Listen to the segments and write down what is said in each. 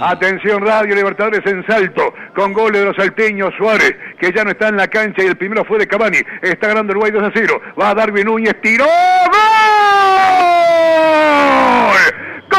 Atención Radio Libertadores en salto, con goles de los salteños Suárez, que ya no está en la cancha y el primero fue de Cavani. Está ganando Uruguay 2 a 0. Va a Darwin Núñez, tiró. ¡Gol! ¡Gol!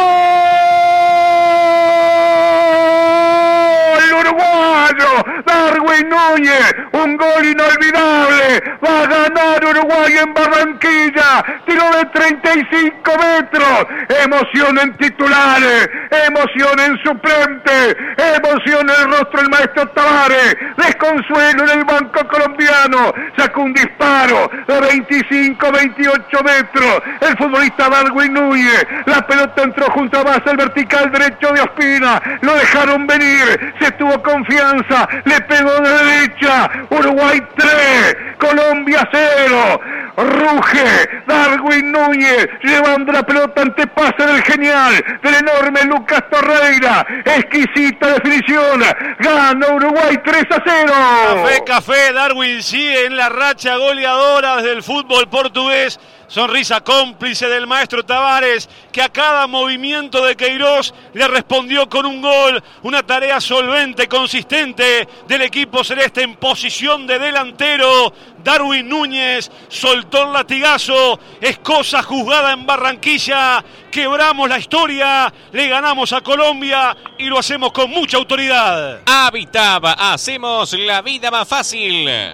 Uruguayo, Darwin Núñez, un gol inolvidable. Ganar Uruguay en Barranquilla. Tiro de 35 metros. Emoción en titulares, emoción en suplente, emoción en el rostro del maestro Tavares. Desconsuelo en el banco colombiano. Sacó un disparo de 25, 28 metros. El futbolista Darwin Núñez. La pelota entró junto a base el vertical derecho de Ospina. Lo dejaron venir. Se tuvo confianza. Le pegó de derecha. Uruguay 3. Colombia 0. Ruge Darwin Núñez llevando la pelota ante pase del genial, del enorme Lucas Torreira. Exquisita definición. Gana Uruguay 3 a 0. Café, café. Darwin sigue en la racha goleadora desde el fútbol portugués. Sonrisa cómplice del maestro Tavares, que a cada movimiento de Queiroz le respondió con un gol. Una tarea solvente, consistente del equipo celeste en posición de delantero. Darwin Núñez soltó el latigazo. Es cosa juzgada en Barranquilla. Quebramos la historia, le ganamos a Colombia y lo hacemos con mucha autoridad. Habitaba, hacemos la vida más fácil.